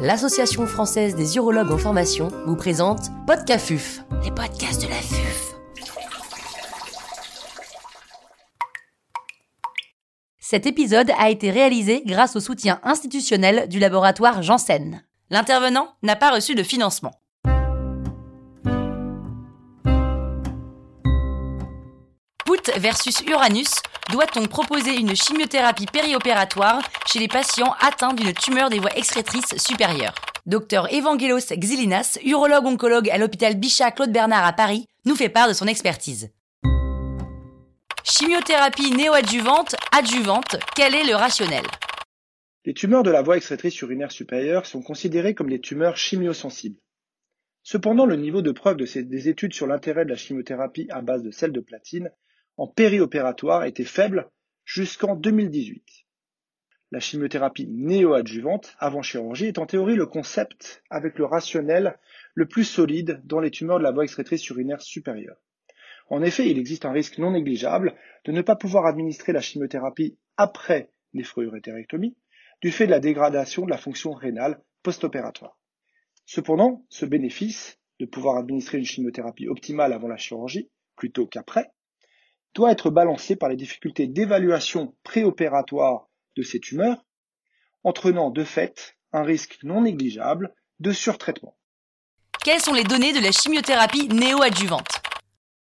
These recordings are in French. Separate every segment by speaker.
Speaker 1: l'Association française des urologues en formation vous présente Podcafuf, les podcasts de la FUF. Cet épisode a été réalisé grâce au soutien institutionnel du laboratoire Janssen. L'intervenant n'a pas reçu de financement. Pout versus Uranus, doit-on proposer une chimiothérapie périopératoire chez les patients atteints d'une tumeur des voies excrétrices supérieures Docteur Evangelos Xilinas, urologue oncologue à l'hôpital Bichat Claude Bernard à Paris, nous fait part de son expertise. Chimiothérapie néoadjuvante, adjuvante, quel est le rationnel
Speaker 2: Les tumeurs de la voie excrétrice urinaire supérieure sont considérées comme des tumeurs chimiosensibles. Cependant, le niveau de preuve des études sur l'intérêt de la chimiothérapie à base de sel de platine en périopératoire était faible jusqu'en 2018. La chimiothérapie néoadjuvante avant chirurgie est en théorie le concept avec le rationnel le plus solide dans les tumeurs de la voie excrétrice urinaire supérieure. En effet, il existe un risque non négligeable de ne pas pouvoir administrer la chimiothérapie après néphreuréthérectomie du fait de la dégradation de la fonction rénale post-opératoire. Cependant, ce bénéfice de pouvoir administrer une chimiothérapie optimale avant la chirurgie plutôt qu'après doit être balancé par les difficultés d'évaluation préopératoire de ces tumeurs, entraînant de fait un risque non négligeable de surtraitement.
Speaker 1: Quelles sont les données de la chimiothérapie néoadjuvante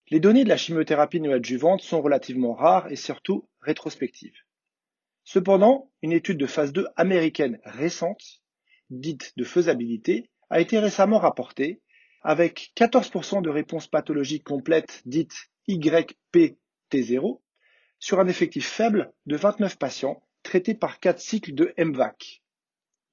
Speaker 2: Les données de la chimiothérapie néoadjuvante sont relativement rares et surtout rétrospectives. Cependant, une étude de phase 2 américaine récente, dite de faisabilité, a été récemment rapportée avec 14% de réponses pathologiques complètes dites YP T0 sur un effectif faible de 29 patients traités par 4 cycles de MVAC.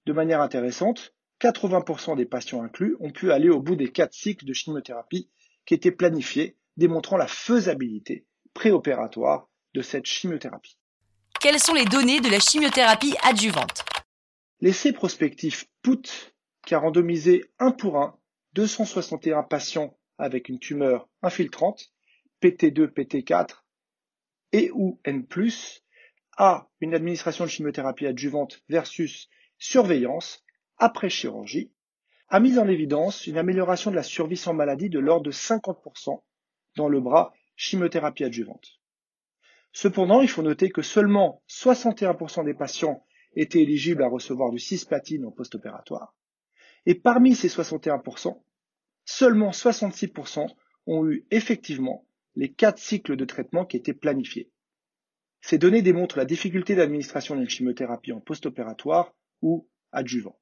Speaker 2: De manière intéressante, 80% des patients inclus ont pu aller au bout des 4 cycles de chimiothérapie qui étaient planifiés, démontrant la faisabilité préopératoire de cette chimiothérapie.
Speaker 1: Quelles sont les données de la chimiothérapie adjuvante?
Speaker 2: L'essai prospectif PUT, qui a randomisé un pour un 261 patients avec une tumeur infiltrante, PT2, PT4 et ou N+, à une administration de chimiothérapie adjuvante versus surveillance après chirurgie, a mis en évidence une amélioration de la survie sans maladie de l'ordre de 50% dans le bras chimiothérapie adjuvante. Cependant, il faut noter que seulement 61% des patients étaient éligibles à recevoir du cisplatine en post-opératoire, et parmi ces 61%, seulement 66% ont eu effectivement les quatre cycles de traitement qui étaient planifiés. Ces données démontrent la difficulté d'administration d'une chimiothérapie en post-opératoire ou adjuvant.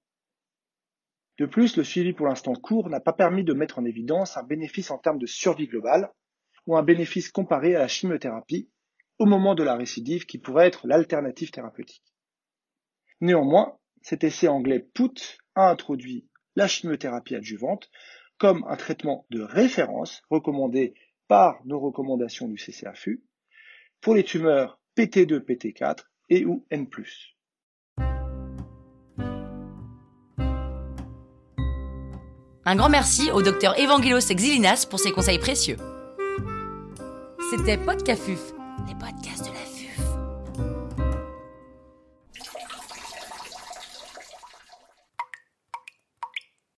Speaker 2: De plus, le suivi pour l'instant court n'a pas permis de mettre en évidence un bénéfice en termes de survie globale ou un bénéfice comparé à la chimiothérapie au moment de la récidive qui pourrait être l'alternative thérapeutique. Néanmoins, cet essai anglais PUT a introduit la chimiothérapie adjuvante comme un traitement de référence recommandé par nos recommandations du CCAFU pour les tumeurs PT2, PT4 et ou N+.
Speaker 1: Un grand merci au docteur Evangelos Xilinas pour ses conseils précieux. C'était Podcafuf, les podcasts